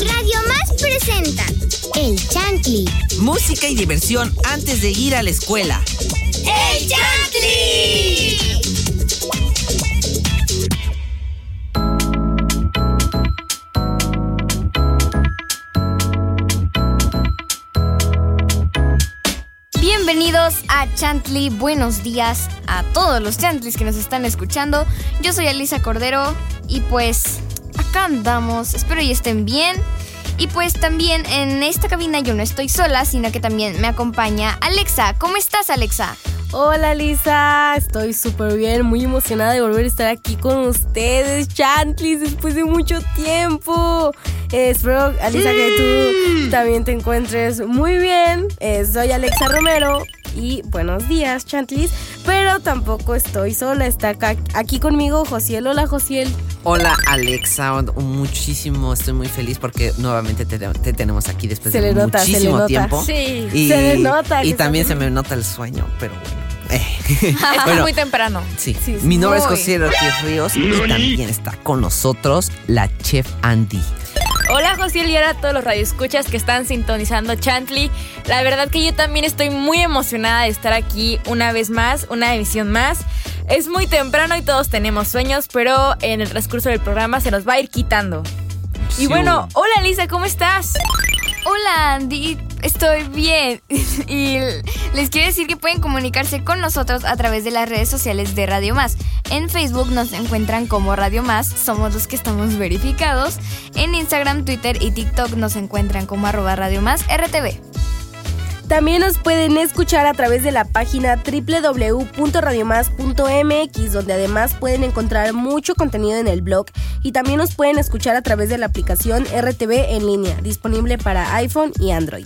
Radio Más presenta El Chantli. Música y diversión antes de ir a la escuela. ¡El Chantli! Bienvenidos a Chantley, buenos días a todos los Chantleys que nos están escuchando. Yo soy Alisa Cordero y pues acá andamos, espero y estén bien. Y pues también en esta cabina yo no estoy sola, sino que también me acompaña Alexa. ¿Cómo estás Alexa? Hola Lisa, estoy súper bien, muy emocionada de volver a estar aquí con ustedes, Chantlis, después de mucho tiempo. Eh, espero, Alisa, que tú también te encuentres muy bien. Eh, soy Alexa Romero y buenos días, Chantlis. Pero tampoco estoy sola, está acá, aquí conmigo Josiel. Hola, Josiel. Hola Alexa, muchísimo, estoy muy feliz porque nuevamente te, te tenemos aquí después Se de le nota, se le muchísimo nota. tiempo. Sí, y, se le nota Y también se me nota el sueño, pero bueno. Eh. Bueno, muy temprano. sí. Sí, sí. Mi nombre es. José Ortiz Ríos y también está con nosotros la chef Andy. Hola José y a todos los radioescuchas que están sintonizando Chantley. La verdad que yo también estoy muy emocionada de estar aquí una vez más, una emisión más. Es muy temprano y todos tenemos sueños, pero en el transcurso del programa se nos va a ir quitando. Y bueno, hola Lisa, ¿cómo estás? Hola Andy, estoy bien. y les quiero decir que pueden comunicarse con nosotros a través de las redes sociales de Radio Más. En Facebook nos encuentran como Radio Más, somos los que estamos verificados. En Instagram, Twitter y TikTok nos encuentran como arroba Radio Más RTV. También nos pueden escuchar a través de la página www.radiomás.mx, donde además pueden encontrar mucho contenido en el blog y también nos pueden escuchar a través de la aplicación RTV en línea, disponible para iPhone y Android.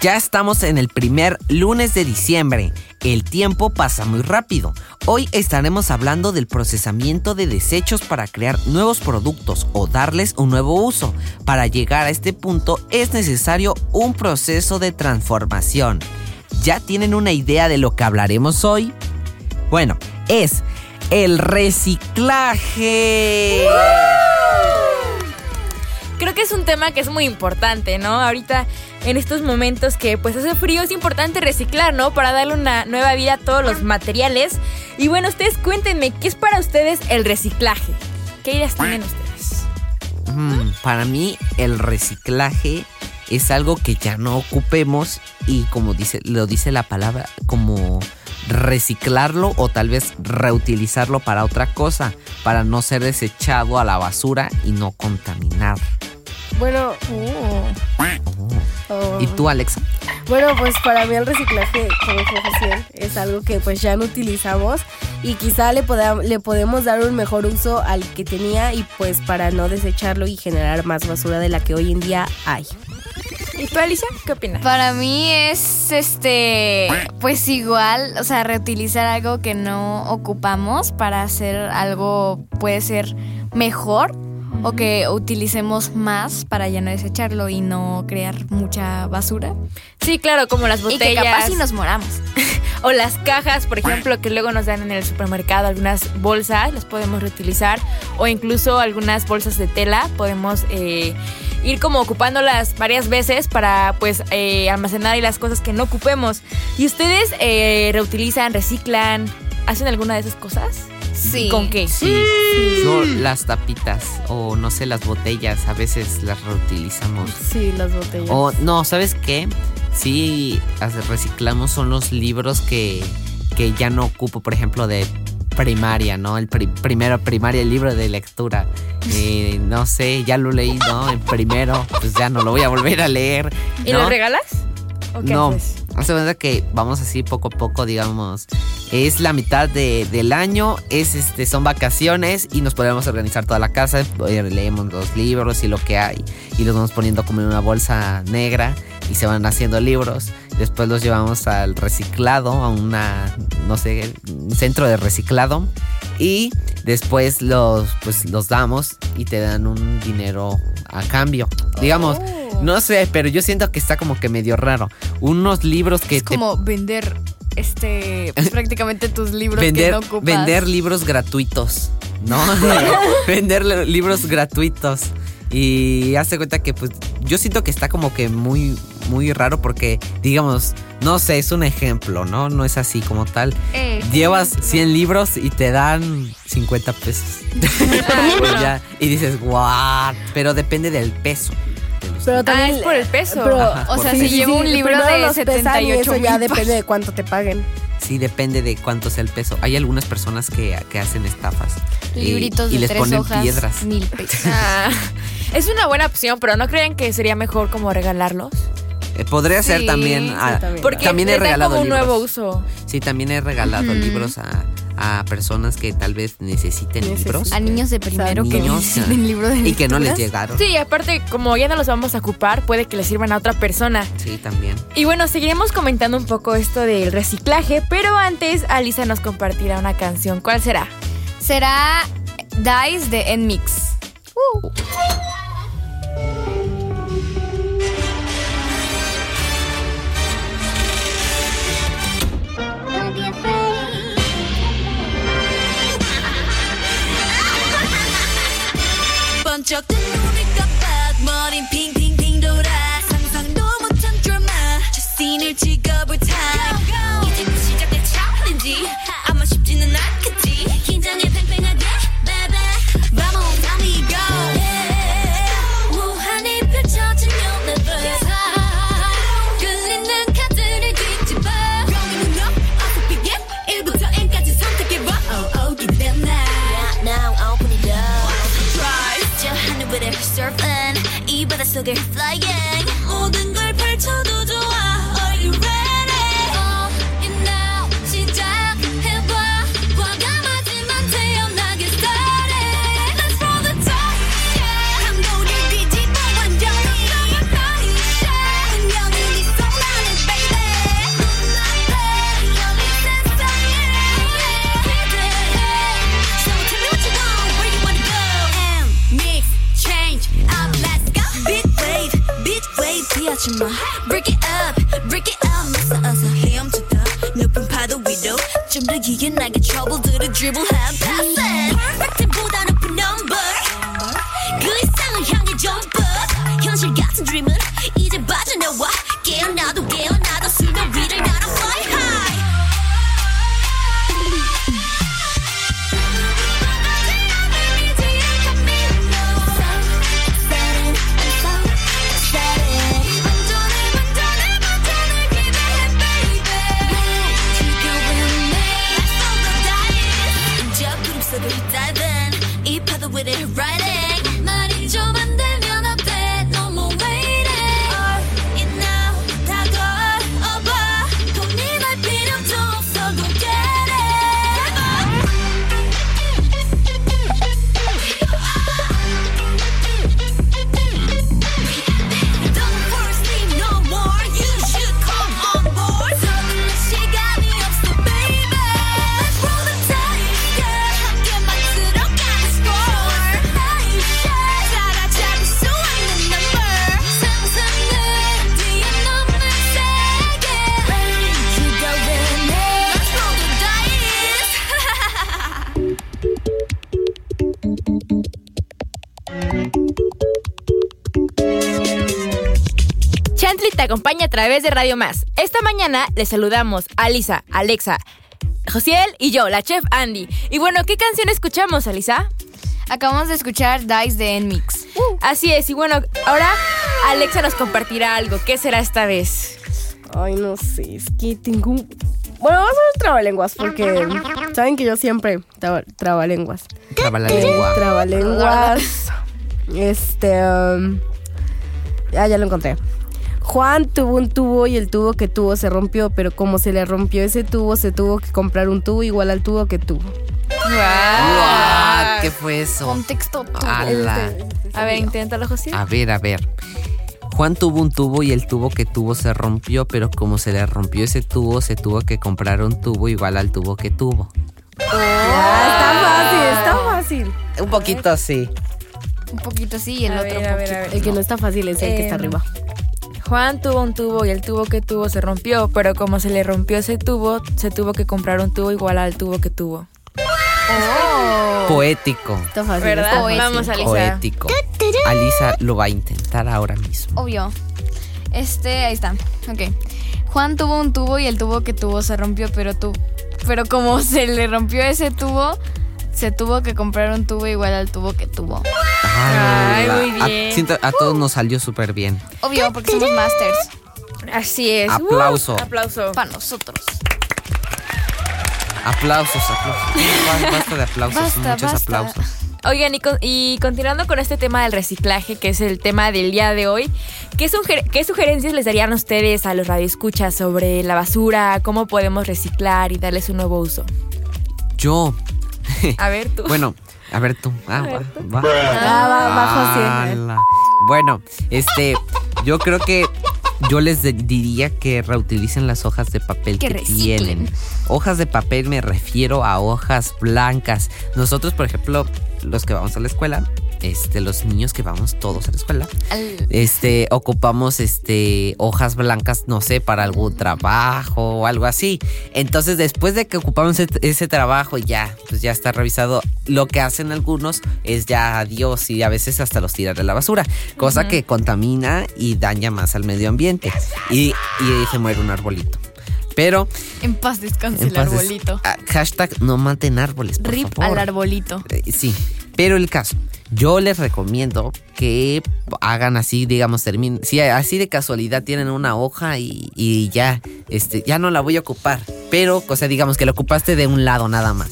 Ya estamos en el primer lunes de diciembre. El tiempo pasa muy rápido. Hoy estaremos hablando del procesamiento de desechos para crear nuevos productos o darles un nuevo uso. Para llegar a este punto es necesario un proceso de transformación. ¿Ya tienen una idea de lo que hablaremos hoy? Bueno, es el reciclaje. Es un tema que es muy importante, ¿no? Ahorita en estos momentos que pues hace frío es importante reciclar, ¿no? Para darle una nueva vida a todos los materiales. Y bueno, ustedes cuéntenme, ¿qué es para ustedes el reciclaje? ¿Qué ideas tienen ustedes? Mm, para mí el reciclaje es algo que ya no ocupemos y como dice lo dice la palabra como reciclarlo o tal vez reutilizarlo para otra cosa para no ser desechado a la basura y no contaminar. Bueno, oh, ¿Y tú, Alexa? bueno, pues para mí el reciclaje, como Josiel, es algo que pues ya no utilizamos y quizá le, poda- le podemos dar un mejor uso al que tenía y pues para no desecharlo y generar más basura de la que hoy en día hay. ¿Y tú, Alicia? ¿Qué opinas? Para mí es este, pues igual, o sea, reutilizar algo que no ocupamos para hacer algo, puede ser mejor o que utilicemos más para ya no desecharlo y no crear mucha basura. Sí, claro, como las Y que botellas capaz si nos moramos. o las cajas, por ejemplo, que luego nos dan en el supermercado, algunas bolsas, las podemos reutilizar o incluso algunas bolsas de tela, podemos eh, ir como ocupándolas varias veces para pues eh, almacenar ahí las cosas que no ocupemos. ¿Y ustedes eh, reutilizan, reciclan, hacen alguna de esas cosas? Sí. ¿Con qué? Sí. Yo las tapitas o no sé las botellas a veces las reutilizamos. Sí, las botellas. O no, ¿sabes qué? Sí, reciclamos son los libros que, que ya no ocupo, por ejemplo, de primaria, ¿no? El pri- primero primaria, el libro de lectura. Eh, no sé, ya lo leí, ¿no? En primero, pues ya no lo voy a volver a leer. ¿Y ¿no? los regalas? ¿O qué no, haces? Hace cuenta que vamos así poco a poco, digamos. Es la mitad de- del año, es este, son vacaciones y nos podemos organizar toda la casa. eh, Leemos los libros y lo que hay y los vamos poniendo como en una bolsa negra y se van haciendo libros. Después los llevamos al reciclado, a una, no sé, un centro de reciclado y después los, pues, los damos y te dan un dinero a cambio. Digamos, no sé, pero yo siento que está como que medio raro. Unos libros que Es te como vender este pues, prácticamente tus libros vender, que no ocupas. vender libros gratuitos, ¿no? vender li- libros gratuitos. Y hazte cuenta que pues yo siento que está como que muy, muy raro porque, digamos, no sé, es un ejemplo, ¿no? No es así como tal. Eh, Llevas 100 libros y te dan 50 pesos. Pues ya, y dices, what? Pero depende del peso. Pero libros. también, es por el peso. pero- Ajá, o sea, si llevo un libro de los pesan y 78 eso ya depende de cuánto te paguen. Sí, depende de cuánto sea el peso. Hay algunas personas que, que hacen estafas. y- Libritos y, de les tres ponen hojas, piedras. mil pesos. Ah, es una buena opción, pero ¿no creen que sería mejor como regalarlos? Eh, podría ser también. sí, ah, también. Porque también he regalado como un libros. nuevo uso. Sí, también he regalado libros a, a personas que tal vez necesiten libros. A niños de primero que Niños, necesiten libro de y que no les llegaron. Sí, aparte, como ya no los vamos a ocupar, puede que les sirvan a otra persona. Sí, también. Y bueno, seguiremos comentando un poco esto del reciclaje, pero antes Alisa nos compartirá una canción. ¿Cuál será? Será Dice de Nmix. 번 쩍 뜬 눈을 깜빡 머린 핑핑 좀 더 유연하게 trouble들을 dribble have pass it Perfect보다 높은 number 그 이상을 향해 jump up 현실 같은 dream은 Acompaña a través de Radio Más. Esta mañana les saludamos a Alisa, Alexa, Josiel y yo, la chef Andy. Y bueno, ¿qué canción escuchamos, Alisa? Acabamos de escuchar Dice de Nmix. Así es, y bueno, ahora Alexa nos compartirá algo. ¿Qué será esta vez? Ay, no sé, es que tengo un... Bueno, vamos a hacer trabalenguas porque saben que yo siempre traba, trabalenguas. Traba la Eh, lengua. trabalenguas. Este... um, ya, ya lo encontré. Juan tuvo un tubo y el tubo que tuvo se rompió, pero como se le rompió ese tubo, se tuvo que comprar un tubo igual al tubo que tuvo. What? ¿Qué fue eso? Contexto. Ala. A ver, inténtalo, José. A ver, a ver. Juan tuvo un tubo y el tubo que tuvo se rompió, pero como se le rompió ese tubo, se tuvo que comprar un tubo igual al tubo que tuvo. Ah, está fácil, está fácil. Un poquito sí. Un poquito sí y el A otro ver, a ver, poquito. a ver. El que no está fácil es el que está Em, arriba. Juan tuvo un tubo y el tubo que tuvo se rompió, pero como se le rompió ese tubo, se tuvo que comprar un tubo igual al tubo que tuvo. poético. Está fácil. ¿Verdad? fácil. Vamos, Alisa. Poético. Alisa lo va a intentar ahora mismo. Obvio. Este, ahí está. Ok. Juan tuvo un tubo y el tubo que tuvo se rompió, pero tú. Pero como se le rompió ese tubo, se tuvo que comprar un tubo igual al tubo que tuvo. Ay, muy a- bien. siento- a todos nos salió súper bien. Obvio, porque somos masters. Así es. Aplauso. Uh, aplauso. Para nosotros. Aplausos, aplausos. Ba- Basta de aplausos, Basta, muchos basta. aplausos. Oigan, y, con- y continuando con este tema del reciclaje, que es el tema del día de hoy, ¿qué, suger- qué sugerencias les darían ustedes a los radioescuchas sobre la basura? ¿Cómo podemos reciclar y darles un nuevo uso? Yo, A ver, tú. bueno, a ver tú. Ah, va, va. Ah, va, bajo. Ala. Bueno, este, yo creo que yo les diría que reutilicen las hojas de papel Que que, tienen. Hojas de papel me refiero a hojas blancas. Nosotros, por ejemplo, los que vamos a la escuela, este, los niños que vamos todos a la escuela, este, ocupamos este hojas blancas, no sé, para algún trabajo o algo así. Entonces, después de que ocupamos ese, ese trabajo, ya, pues ya está revisado. Lo que hacen algunos es ya adiós y a veces hasta los tiran a la basura, cosa que contamina y daña más al medio ambiente. Y, y se muere un arbolito. Pero, En paz descanse en el paz arbolito. ah, hashtag no maten árboles, por Rip favor. al arbolito. Eh, Sí, pero el caso, yo les recomiendo que hagan así, digamos, terminen, si así de casualidad tienen una hoja y, y ya, este, ya no la voy a ocupar, pero, o sea, digamos que la ocupaste de un lado nada más.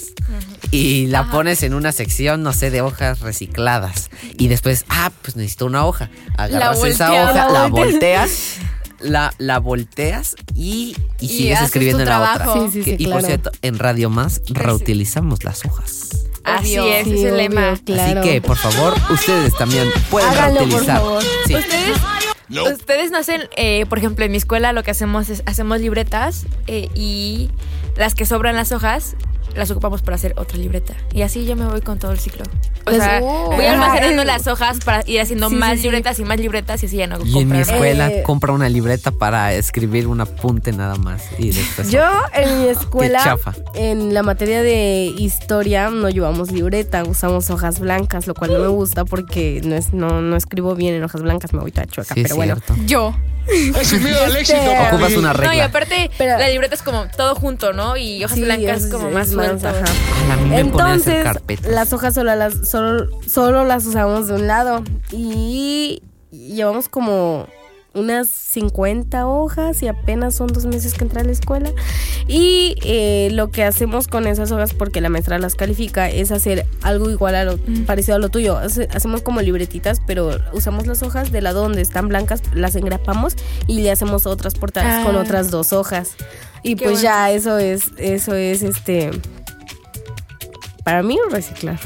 Y la pones en una sección, no sé, de hojas recicladas. Y después, ah, pues necesito una hoja. Agarras esa hoja, la la volteas. La, la volteas y, y Y sigues escribiendo en la otra. trabajo. Sí, sí, Que- sí, y por cierto, en Radio Más reutilizamos las hojas. Así Obvio. es, Sí, es el obvio, lema. claro. Así que, por favor, ustedes también pueden Háganlo, por reutilizar. favor. Sí. Ustedes, ustedes no hacen, eh, por ejemplo, en mi escuela lo que hacemos es hacemos libretas eh, y las que sobran las hojas las ocupamos para hacer otra libreta. Y así yo me voy con todo el ciclo. O Pues, sea, oh. voy almacenando las hojas para ir haciendo Sí, más sí, sí. libretas y más libretas y así ya no Y en mi escuela Eh, compra una libreta para escribir un apunte nada más. Y después. Yo en mi escuela, chafa. en la materia de historia, no llevamos libreta, usamos hojas blancas, lo cual no me gusta porque no, es, no, no escribo bien en hojas blancas, me voy toda chueca, Sí, pero bueno. cierto. Yo. Ay, sin miedo al éxito, Este, papi. Ocupas una No, y regla. aparte, Pero- la libreta es como todo junto, ¿no? Y hojas Sí, blancas es- como es más hacer Entonces, las hojas solo las, solo, solo las usamos de un lado. Y llevamos como unas 50 hojas y apenas son dos meses que entré a la escuela. Y eh, lo que hacemos con esas hojas, porque la maestra las califica, es hacer algo igual a lo parecido a lo tuyo. Hace- hacemos como libretitas, pero usamos las hojas del lado donde están blancas, las engrapamos y le hacemos otras portadas Ah. con otras dos hojas. Y Qué pues ya eso es, eso es este para mí reciclar.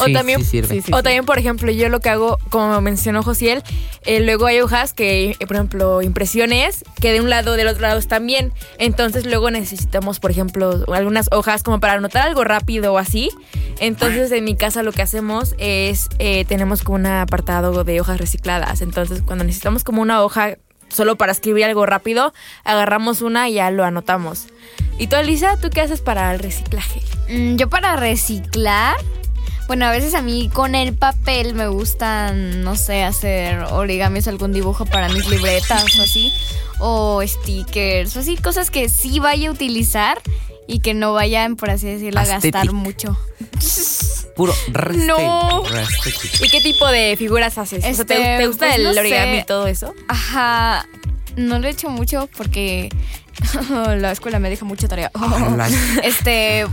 O Sí, también sí sirve. Sí, sí. O también, por ejemplo, yo lo que hago, como mencionó Josiel, eh, luego hay hojas que, eh, por ejemplo, impresiones, que de un lado del otro lado están bien. Entonces luego necesitamos, por ejemplo, algunas hojas como para anotar algo rápido o así. Entonces en mi casa lo que hacemos es, eh, tenemos como un apartado de hojas recicladas. Entonces cuando necesitamos como una hoja solo para escribir algo rápido, agarramos una y ya lo anotamos. ¿Y tú, Alisa, tú qué haces para el reciclaje? Mm, yo para reciclar, bueno, a veces a mí con el papel me gustan, no sé, hacer origamis, algún dibujo para mis libretas o así, o stickers, o así, cosas que sí vaya a utilizar y que no vayan, por así decirlo, a gastar mucho. Puro No. ¿Y qué tipo de figuras haces? O sea, ¿te, Este, te gusta pues, el no origami y todo eso? Ajá, no lo he hecho mucho porque la escuela me deja mucha tarea. Este,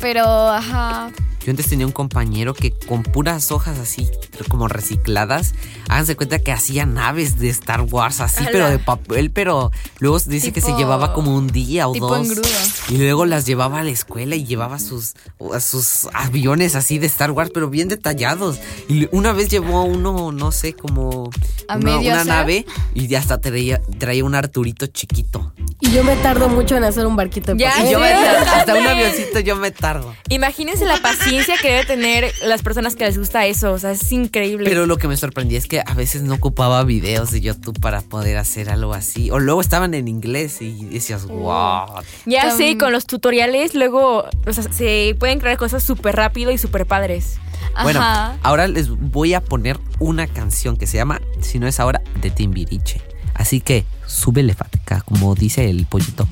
pero, ajá, Yo antes tenía un compañero que con puras hojas así como recicladas, háganse cuenta que hacía naves de Star Wars así, pero de papel, pero luego dice que se llevaba como un día o tipo dos. engrudo. Y luego las llevaba a la escuela y llevaba sus, a sus aviones así de Star Wars, pero bien detallados. Y una vez llevó uno, no sé, como ¿A una, medio una hacer? nave y hasta traía, traía un Arturito chiquito. Y yo me tardo mucho en hacer un barquito de Ya, yo me tardo, hasta un avioncito yo me tardo. Imagínense la paciencia que debe tener las personas que les gusta eso. O sea, es increíble. Pero lo que me sorprendía es que a veces no ocupaba videos de YouTube para poder hacer algo así. O luego estaban en inglés y decías, wow. ya Tam- sé, con los tutoriales luego o sea, se pueden crear cosas súper rápido y súper padres. Bueno, Ajá. ahora les voy a poner una canción que se llama Si no es ahora de Timbiriche. Así que súbele fatica, como dice el pollito.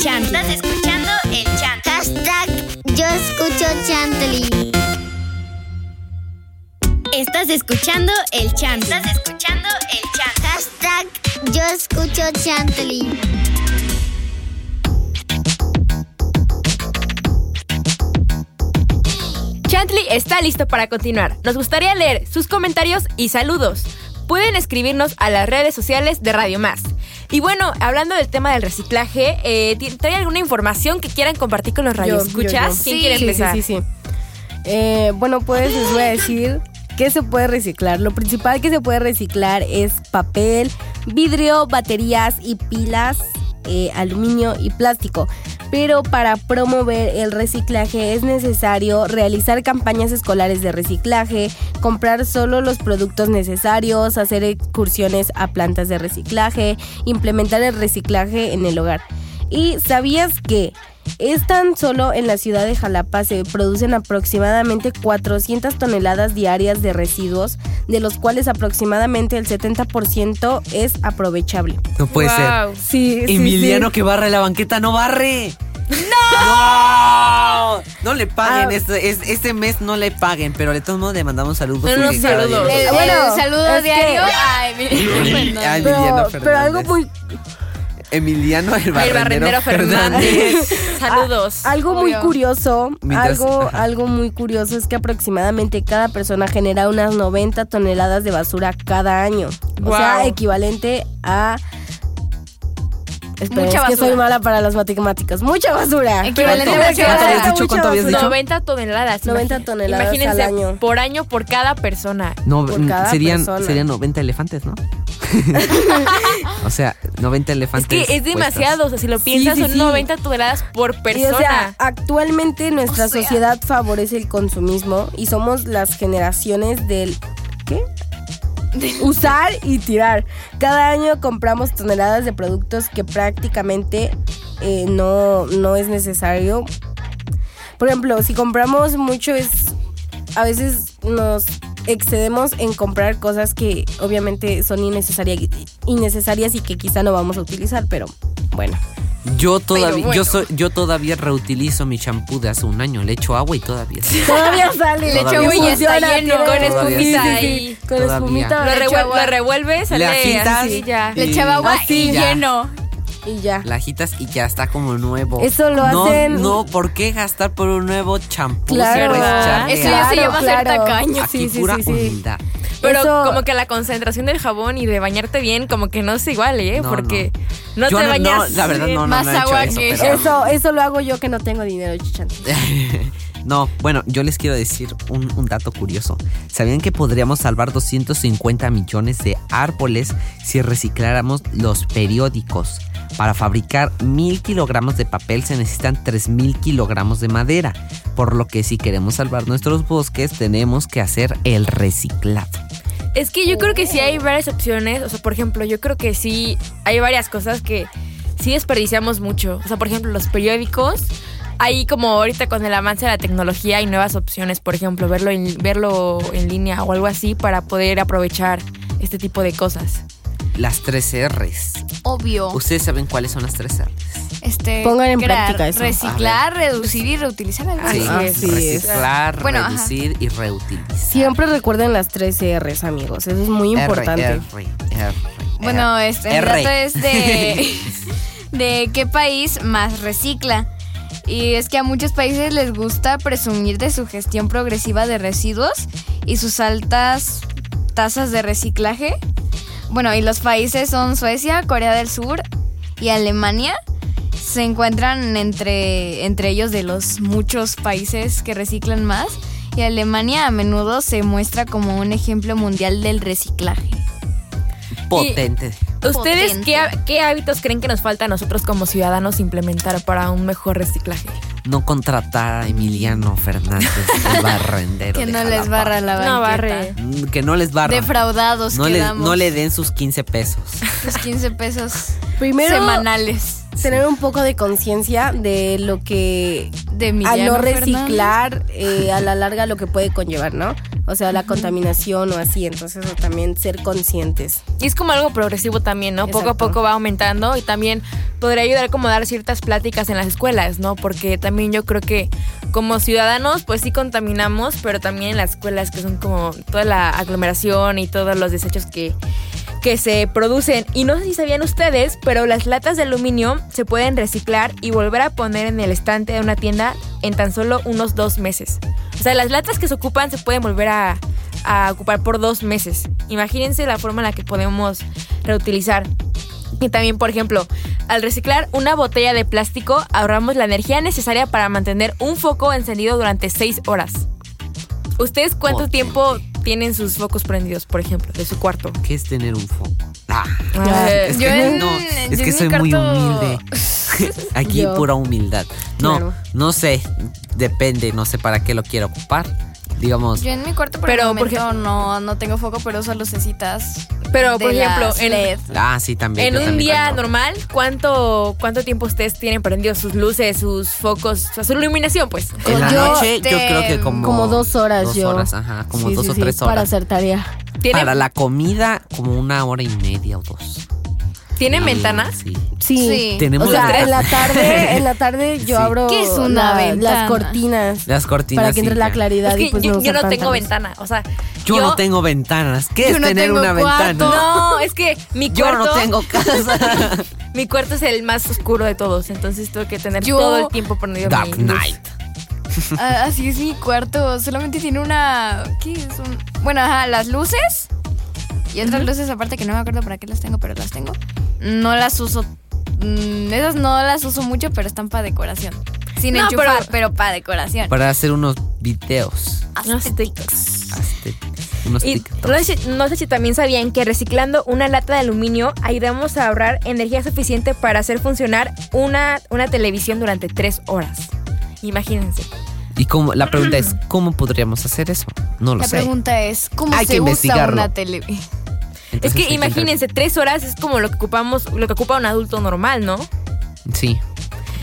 Chant. Estás escuchando el chant. Hashtag yo escucho Chantley. Estás escuchando el chant. Estás escuchando el chant. Hashtag yo escucho Chantley. Chantley está listo para continuar. Nos gustaría leer sus comentarios y saludos. Pueden escribirnos a las redes sociales de Radio Más. Y bueno, hablando del tema del reciclaje, eh, ¿ti- ¿trae alguna información que quieran compartir con los radioescuchas? ¿Quién Sí, quiere Sí, sí, empezar? sí, sí. Eh, bueno, pues les voy a decir qué se puede reciclar. Lo principal que se puede reciclar es papel, vidrio, baterías y pilas. Eh, aluminio y plástico. Pero para promover el reciclaje es necesario realizar campañas escolares de reciclaje, comprar solo los productos necesarios, hacer excursiones a plantas de reciclaje, implementar el reciclaje en el hogar. ¿Y sabías que es tan solo en la ciudad de Jalapa se producen aproximadamente 400 toneladas diarias de residuos, de los cuales aproximadamente el 70% es aprovechable? No puede Wow. Sí, sí, Emiliano sí. que barre la banqueta no barre. ¡No! No le paguen, Ah. este, es- este mes no le paguen, pero de todos modos le mandamos saludos. Cada saludos. El, Bueno, el saludo que- diario a Emiliano Fernández. Ay, Pero, Emiliano pero algo muy Emiliano el El barrendero, barrendero Fernández. Saludos. Algo muy curioso, Mientras- algo, ajá. algo muy curioso es que aproximadamente cada persona genera unas 90 toneladas de basura cada año. O sea, equivalente a... Espera, Mucha es que basura. soy mala para las matemáticas. Mucha basura. Equivalente a que ¿Cuánto mucha habías basura. dicho? 90 toneladas. 90 imagi- toneladas Imagínense, al año. por año por cada persona. No, Por cada serían, persona. serían 90 elefantes, ¿no? o sea, 90 Es elefantes. que es puestos. demasiado, o sea, si lo Sí, piensas, sí, son sí. 90 toneladas por Y, persona. o sea, actualmente nuestra O sea. sociedad favorece el consumismo y somos las generaciones del ¿qué? Usar y tirar. Cada año compramos toneladas de productos que prácticamente eh, no, no es necesario. Por ejemplo, si compramos mucho es a veces nos excedemos en comprar cosas que obviamente son innecesarias, innecesarias y que quizá no vamos a utilizar, pero bueno. Yo todavía, bueno. yo soy, yo todavía reutilizo mi champú de hace un año. Le echo agua y todavía. sí. Todavía sale. Le echo agua y está lleno, con espumita Sí, sí, sí, ahí. Con Todavía. espumita. lo, Le revuel- lo revuelves, sale agitas. así ya. Le echaba agua Así, y ya. lleno. Y ya. La agitas y ya está como nuevo. Eso lo no, hacen- No, ¿por qué gastar por un nuevo champú? Claro. Eso ya se llama ser tacaño. Aquí Sí, sí, pura sí, sí. humildad. Pero Eso- como que la concentración del jabón y de bañarte bien, como que no es igual, ¿eh? No, Porque no, te no- bañas. no, la verdad bien. no, no, Más no he hecho agua eso, que pero- Eso, eso lo hago yo que no tengo dinero, chichan. No, bueno, yo les quiero decir un, dato curioso. ¿Sabían que podríamos salvar 250 millones de árboles si recicláramos los periódicos? Para fabricar mil kilogramos de papel se necesitan 3000 kilogramos de madera. Por lo que si queremos salvar nuestros bosques tenemos que hacer el reciclado. Es que yo creo que sí hay varias opciones. O sea, por ejemplo, yo creo que sí hay varias cosas que sí desperdiciamos mucho. O sea, por ejemplo, los periódicos. Hay como ahorita con el avance de la tecnología hay nuevas opciones, por ejemplo, verlo en, verlo en línea o algo así para poder aprovechar este tipo de cosas. Las tres R's. Obvio. ¿Ustedes saben cuáles son las tres R's? Este, Pongan en crear, práctica eso. Reciclar, reducir y reutilizar algo Así así. Ah, es. sí es. Reciclar, Bueno, ajá. reducir y reutilizar. Siempre recuerden las tres R's, amigos. Eso es muy importante. R, R, R, Bueno, R. este, el dato es de, de qué país más recicla. Y es que a muchos países les gusta presumir de su gestión progresiva de residuos y sus altas tasas de reciclaje. Bueno, y los países son Suecia, Corea del Sur y Alemania. Se encuentran entre, entre ellos de los muchos países que reciclan más. Y Alemania a menudo se muestra como un ejemplo mundial del reciclaje. Potente. ¿Ustedes qué, qué hábitos creen que nos falta a nosotros como ciudadanos implementar para un mejor reciclaje? No contratar a Emiliano Fernández, el barrendero. Que de no les barra la banqueta. No barre. Mm, Que no les barra. Defraudados no, le, no le den sus 15 pesos. Sus 15 pesos Primero, semanales tener un poco de conciencia de lo que de Emiliano no reciclar eh, a la larga lo que puede conllevar, ¿no? O sea, la contaminación o así, entonces o también ser conscientes. Y es como algo progresivo también, ¿no? Poco a poco va aumentando y también podría ayudar como a dar ciertas pláticas en las escuelas, ¿no? Porque también yo creo que como ciudadanos pues sí contaminamos, pero también en las escuelas que son como toda la aglomeración y todos los desechos que, que se producen. Y no sé si sabían ustedes, pero las latas de aluminio se pueden reciclar y volver a poner en el estante de una tienda en tan solo unos dos meses. O sea, las latas que se ocupan se pueden volver a, a ocupar por dos meses. Imagínense la forma en la que podemos reutilizar. Y también, por ejemplo, al reciclar una botella de plástico, ahorramos la energía necesaria para mantener un foco encendido durante seis horas. ¿Ustedes cuánto tiempo tienen sus focos prendidos, por ejemplo, de su cuarto? ¿Qué es tener un foco? Ah, Eh, es yo que, en- no, yo es que soy muy humilde. Aquí Yo. pura humildad. No, Claro. no sé, depende, no sé para qué lo quiero ocupar. Digamos, Yo en mi cuarto por Pero, el por momento no, no tengo foco, pero uso lucecitas. Pero, de por ejemplo, en, LED. ah, sí, también. en un también día cuando- normal, ¿cuánto, ¿cuánto tiempo ustedes tienen prendidos sus luces, sus focos, o sea, su iluminación, pues? En la Yo, noche yo creo que como... Como dos horas dos yo. horas, ajá, como Sí, dos sí, o sí, tres Para horas. hacer tarea. ¿Tienen, Para la comida, como una hora y media o dos. ¿Tienen ventanas? Sí. Sí. Sí. Tenemos O sea, las- en la tarde, en la tarde yo Sí. abro ¿Qué es una la- ventana? las cortinas Las cortinas. para que entre sí, la ya. claridad Es que y pues yo, no yo tengo ventana, o sea, Yo, no tengo ventanas. ¿Qué Yo es no tener tengo una cuarto. ventana? No, es que mi Yo cuarto, no tengo casa. mi cuarto es el más oscuro de todos, entonces tengo que tener Yo- todo el tiempo prendido mi Dark luz. Knight. Ah, así es mi cuarto. Solamente tiene una. ¿Qué es? Un... Bueno, ajá, las luces. Y otras luces aparte que no me acuerdo para qué las tengo, pero las tengo. No las uso. mm, esas no las uso mucho, pero están para decoración. Sin No, enchufar, pero- pero, para decoración. Para hacer unos videos. Unos TikToks. Hazte- Unos Y TikToks. no sé, si- no sé si también sabían que reciclando una lata de aluminio ayudamos a ahorrar energía suficiente para hacer funcionar una, una televisión durante tres horas. Imagínense. Y como, la pregunta es, ¿cómo podríamos hacer eso? No lo La sé. pregunta es, ¿cómo Hay se que usa investigarlo. una tele? Entonces es que imagínense, tres horas es como lo que ocupamos, lo que ocupa un adulto normal, ¿no? Sí.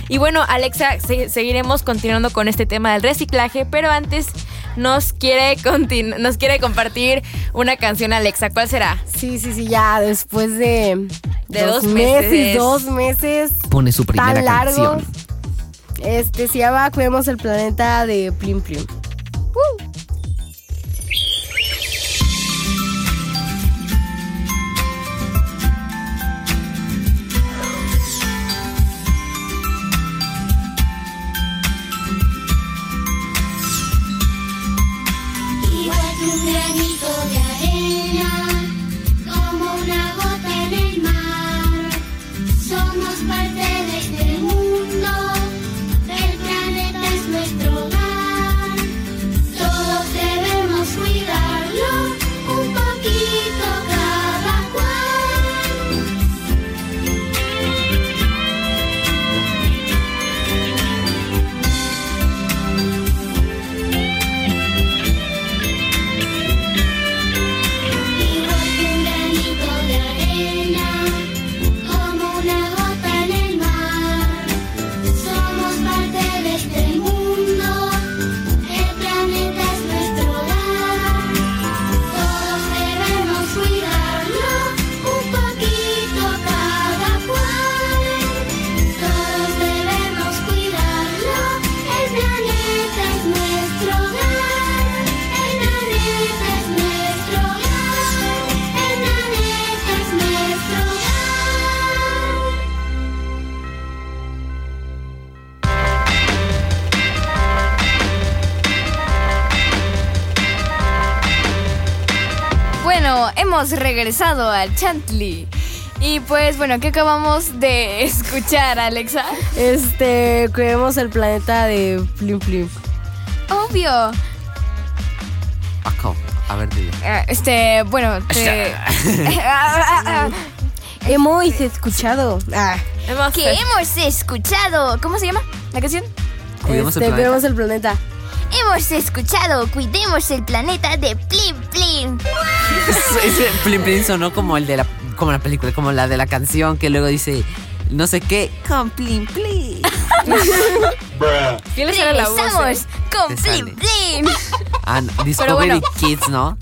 Y bueno, Alexa, se- seguiremos continuando con este tema del reciclaje, pero antes nos quiere, nos quiere compartir una canción, Alexa. ¿Cuál será? Sí, sí, sí, ya después de, De dos meses, meses. dos meses Pone su primera tan largo. canción. Este se llama Cuidemos el planeta de Plim Plim. Regresado al Chantley. Y pues bueno, ¿qué acabamos de escuchar, Alexa? Este, Cuidemos el planeta de Plim Plim. Obvio. Paco, a ver, dile. Eh, Este, bueno, te... Hemos escuchado. Ah, Hemos- que hemos escuchado. ¿Cómo se llama la canción? Cuidemos el este, planeta. Cuidemos el planeta. Hemos escuchado Cuidemos el planeta de Plim Plim. Ese Plim Plim sonó como el de la, como la película, como la de la canción que luego dice no sé qué, con Plim Plim. ¿Quién les sale la voz? Regresamos eh? con Te Plim sale. Plim. Ah, no, Discovery bueno. Kids, ¿no?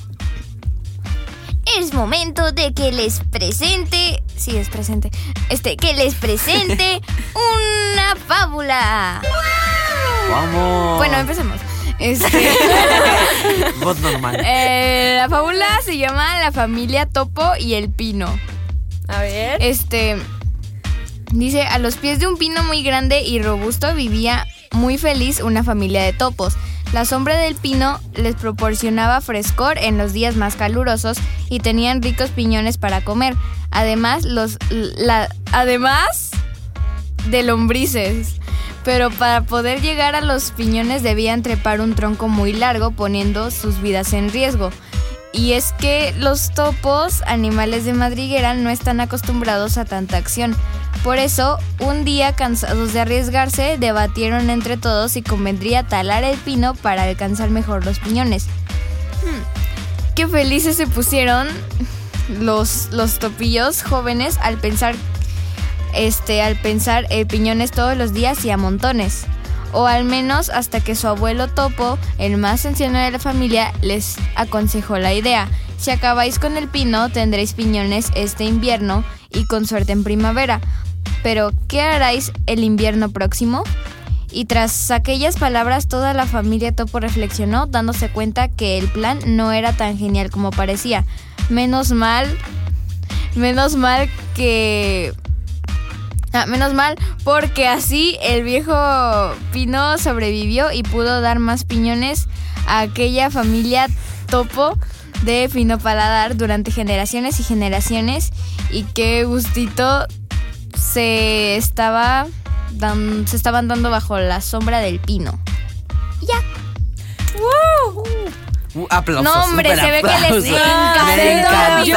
Es momento de que les presente. Sí, es presente. Este, que les presente una fábula. Vamos. Bueno, empecemos. Este, Voz normal. eh, la fábula se llama La familia Topo y el Pino. A ver. Este dice, a los pies de un pino muy grande y robusto vivía muy feliz una familia de topos. La sombra del pino les proporcionaba frescor en los días más calurosos y tenían ricos piñones para comer. Además, los la- además de lombrices. Pero para poder llegar a los piñones debían trepar un tronco muy largo poniendo sus vidas en riesgo. Y es que los topos, animales de madriguera, no están acostumbrados a tanta acción. Por eso, un día, cansados de arriesgarse, debatieron entre todos si convendría talar el pino para alcanzar mejor los piñones. Hmm, Qué felices se pusieron los, los topillos jóvenes al pensar este, al pensar eh, piñones todos los días y a montones. O al menos hasta que su abuelo Topo, el más anciano de la familia, les aconsejó la idea. Si acabáis con el pino, tendréis piñones este invierno y con suerte en primavera. Pero, ¿qué haráis el invierno próximo? Y tras aquellas palabras, toda la familia Topo reflexionó, dándose cuenta que el plan no era tan genial como parecía. Menos mal, menos mal que Ah, menos mal, porque así el viejo pino sobrevivió y pudo dar más piñones a aquella familia topo de Pino Paladar durante generaciones y generaciones. Y qué gustito se estaba dan- se estaban dando bajo la sombra del pino. Uh, aplausos. No, hombre, se ve que les encantó. Yo-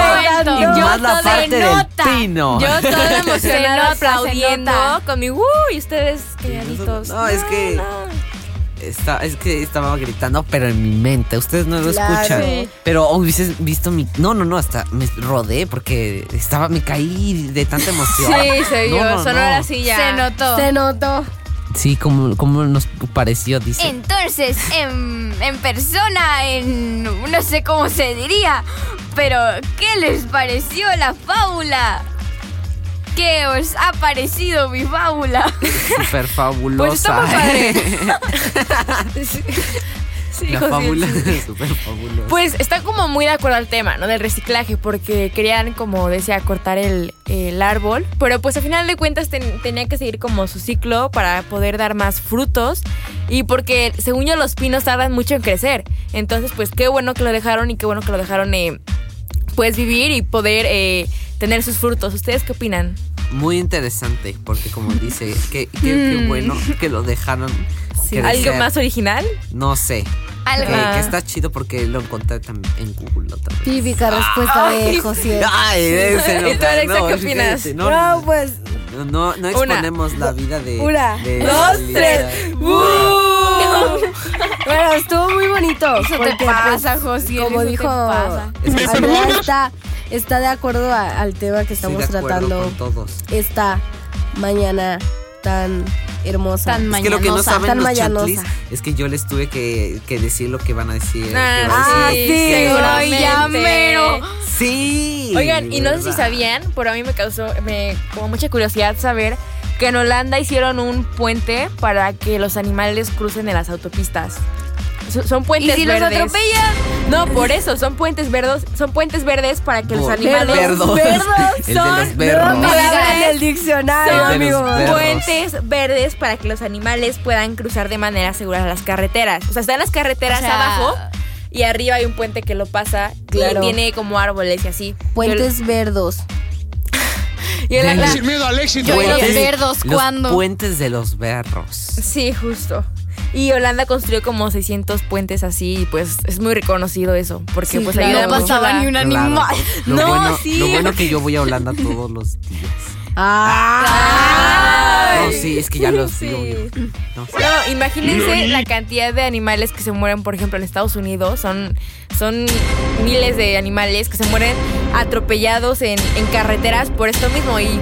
y yo más la parte del pino. Yo toda emocionada aplaudiendo con mi ¡uh! y ustedes calladitos. No, es que- Está, es que estaba gritando, pero en mi mente. Ustedes no lo Claro. escuchan. Sí. Pero hubieses visto mi. No, no, no, hasta me rodé porque estaba, me caí de tanta emoción. Sí, se No, vio. no, Sonó no. así ya. Se notó. Se notó. Sí, como, como nos pareció, dice. Entonces, en, en persona, en no sé cómo se diría, pero ¿qué les pareció la fábula? ¿Qué os ha parecido mi fábula? Súper fabulosa. Pues está muy padre. Sí, La fábula, sí. súper fabulosa. Pues está como muy de acuerdo al tema, ¿no? Del reciclaje, porque querían, como decía, cortar el, el árbol, pero pues al final de cuentas ten- tenía que seguir como su ciclo para poder dar más frutos y porque según yo los pinos tardan mucho en crecer. Entonces, pues qué bueno que lo dejaron y qué bueno que lo dejaron eh, pues vivir y poder eh, tener sus frutos. ¿Ustedes qué opinan? Muy interesante, porque como dice, qué, qué, qué bueno que lo dejaron. crecer. ¿Algo más original? No sé. Algo. Que, Ah. que está chido porque lo encontré también en Google otra vez. Típica respuesta de José. Ay, ese no, ¿Y tú, Alexa, no, qué opinas? No, No, pues. no, no, no Una. exponemos la vida de. Una, de dos, tres. Bueno, estuvo muy bonito. Eso te porque, pasa, pues, José, Como dijo, pasa. Es que Andrea está, está de acuerdo a- al tema que estamos de tratando con todos. esta mañana tan hermosa. Tan Es que lo que no Mañanosa, saben tan los mañanosa. chantlis es que yo les tuve que, que decir lo que van a decir. Ah, Ah, sí, seguramente. Ya mero. Sí. Oigan, y no sé si sabían, pero a mí me causó me, como mucha curiosidad saber que en Holanda hicieron un puente para que los animales crucen en las autopistas. So- Son ¿Y puentes si los verdes. atropellan? No, por eso, son puentes verdes, son puentes verdes para que los animales verdos. verdos El de son los verdos. En el Son diccionario, El de los amigo. verdos. puentes verdes para que los animales puedan cruzar de manera segura las carreteras. O sea, están las carreteras O sea, abajo y arriba hay un puente que lo pasa Claro. y tiene como árboles y así. Puentes verdos. Y el- y el- Sin miedo al éxito. Yo y los Puentes- verdos, los ¿cuándo? puentes de los berros. Sí, justo. Y Holanda construyó como 600 puentes así y pues es muy reconocido eso, porque Sí, pues claro. ayuda No pasaba la- ni un Claro. animal. Lo No, bueno, sí. Lo bueno que yo voy a Holanda todos los días. Ah. No, sí, es que ya los Sí. yo. No, sí. No, imagínense la cantidad de animales que se mueren, por ejemplo, en Estados Unidos. Son, son miles de animales que se mueren atropellados en, en carreteras por esto mismo. Y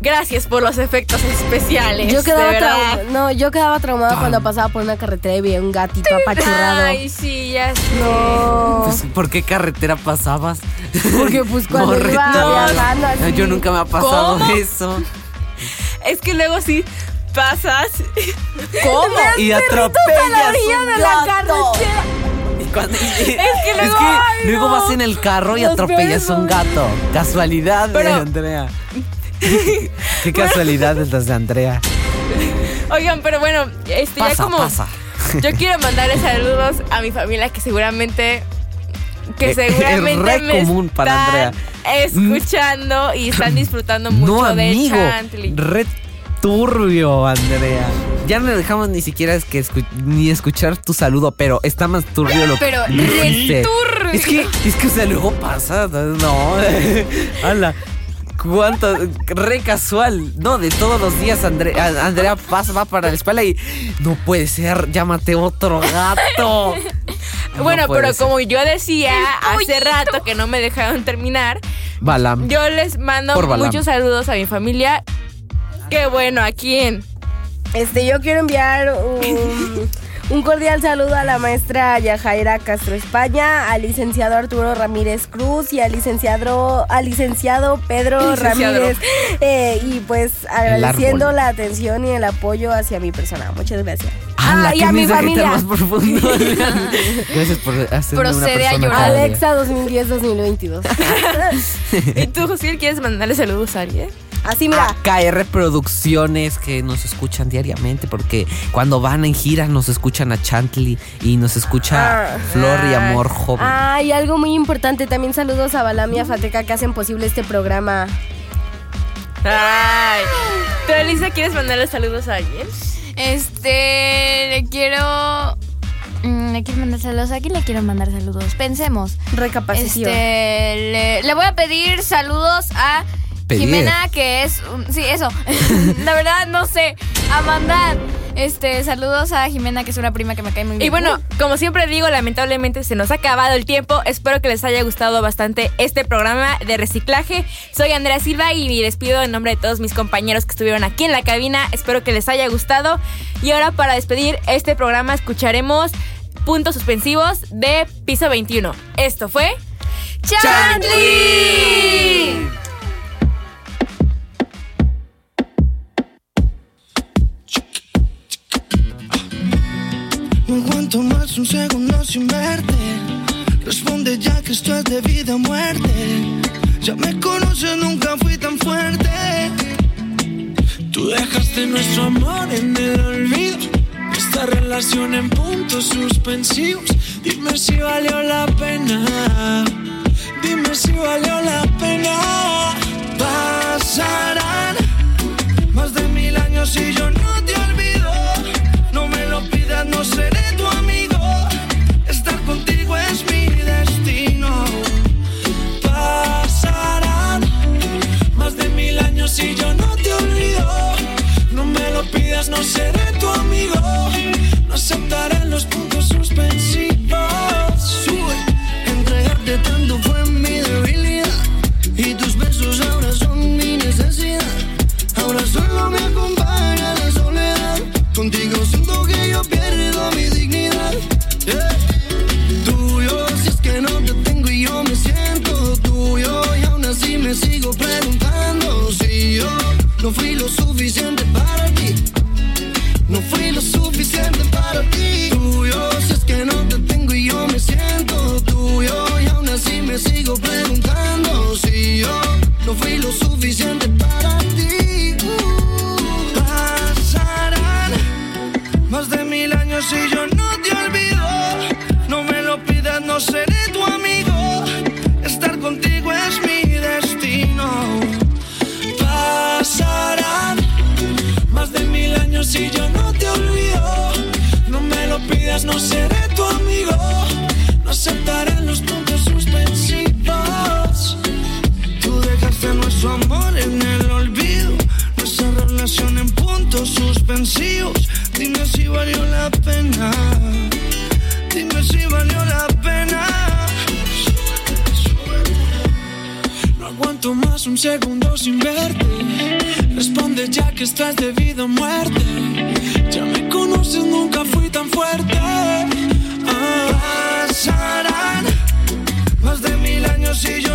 gracias por los efectos especiales. Yo quedaba, de verdad. no, yo quedaba traumada cuando pasaba por una carretera y veía un gatito apachurrado. Ay, sí, ya sé. no. Pues, ¿Por qué carretera pasabas? Porque pues cuando Morrito. iba viajando así. Yo nunca me ha pasado ¿Cómo? eso. Es que luego sí pasas. ¿Cómo? Y atropellas un de la gato. Y cuando- y- es que luego, ay, luego no. vas en el carro y Los atropellas un gato. Casualidad de Pero- Andrea. Qué casualidad es las de Andrea. Oigan, pero bueno, este ya como. pasa. Yo quiero mandarle saludos a mi familia que seguramente. Que seguramente es re me común para están escuchando y están disfrutando mucho no, de amigo. Chantley. Re turbio, Andrea. Ya no dejamos ni siquiera es que escu- ni escuchar tu saludo, pero está más turbio lo Pero que dijiste. returbio. Es que, es que, o sea, luego pasa. No, ala. ¿Cuánto? Re casual. No, de todos los días Andre- Andrea pasa, va para la escuela y no puede ser, llámate otro gato. No bueno, pero ser. como yo decía hace rato que no me dejaron terminar, Balam. yo les mando Por Balam. muchos saludos a mi familia. Qué bueno, ¿a quién? Este, yo quiero enviar un, un cordial saludo a la maestra Yajaira Castro España, al licenciado Arturo Ramírez Cruz y al licenciado, al licenciado Pedro Licenciado. Ramírez. Eh, y pues agradeciendo la atención y el apoyo hacia mi persona. Muchas gracias. Ala, Ah, y a mi familia. más profundo. Gracias por hacerme una Procede a llorar. Alexa 2010-2022. ¿Y tú, José, quieres mandarle saludos a alguien? Así mira. KR Producciones que nos escuchan diariamente porque cuando van en gira nos escuchan a Chantley y nos escucha Ah. Flor y Amor Joven. Ah, y algo muy importante, también saludos a Balam y a Fateca que hacen posible este programa. Ay. ¿Tú, Elisa, quieres mandarle saludos a alguien? Este, le quiero... mm, Le quiero mandar saludos. ¿A quién le quiero mandar saludos? Pensemos. Recapacición. Este, le, le voy a pedir saludos a Pedir. Jimena, que es... un- sí, eso. La verdad, no sé. A mandar. Este, saludos a Jimena, que es una prima que me cae muy bien. Y bueno, como siempre digo, lamentablemente se nos ha acabado el tiempo. Espero que les haya gustado bastante este programa de reciclaje. Soy Andrea Silva y me despido en nombre de todos mis compañeros que estuvieron aquí en la cabina. Espero que les haya gustado. Y ahora para despedir este programa escucharemos puntos suspensivos de piso 21. Esto fue... ¡Chantley! Un segundo sin verte. Responde ya que esto es de vida o muerte. Ya me conoces, nunca fui tan fuerte. Tú dejaste nuestro amor en el olvido. Esta relación en puntos suspensivos. Dime si valió la pena. Dime si valió la pena. Pasarán más de mil años y yo no te olvido. No me lo pidas, no seré tu amigo. Y yo no te olvido. No me lo pidas, no seré tu amigo. No aceptaré los puntos suspensivos. Un segundo sin verte. Responde ya que estás de vida o muerte. Ya me conoces, nunca fui tan fuerte. Ah. Pasarán más de mil años y yo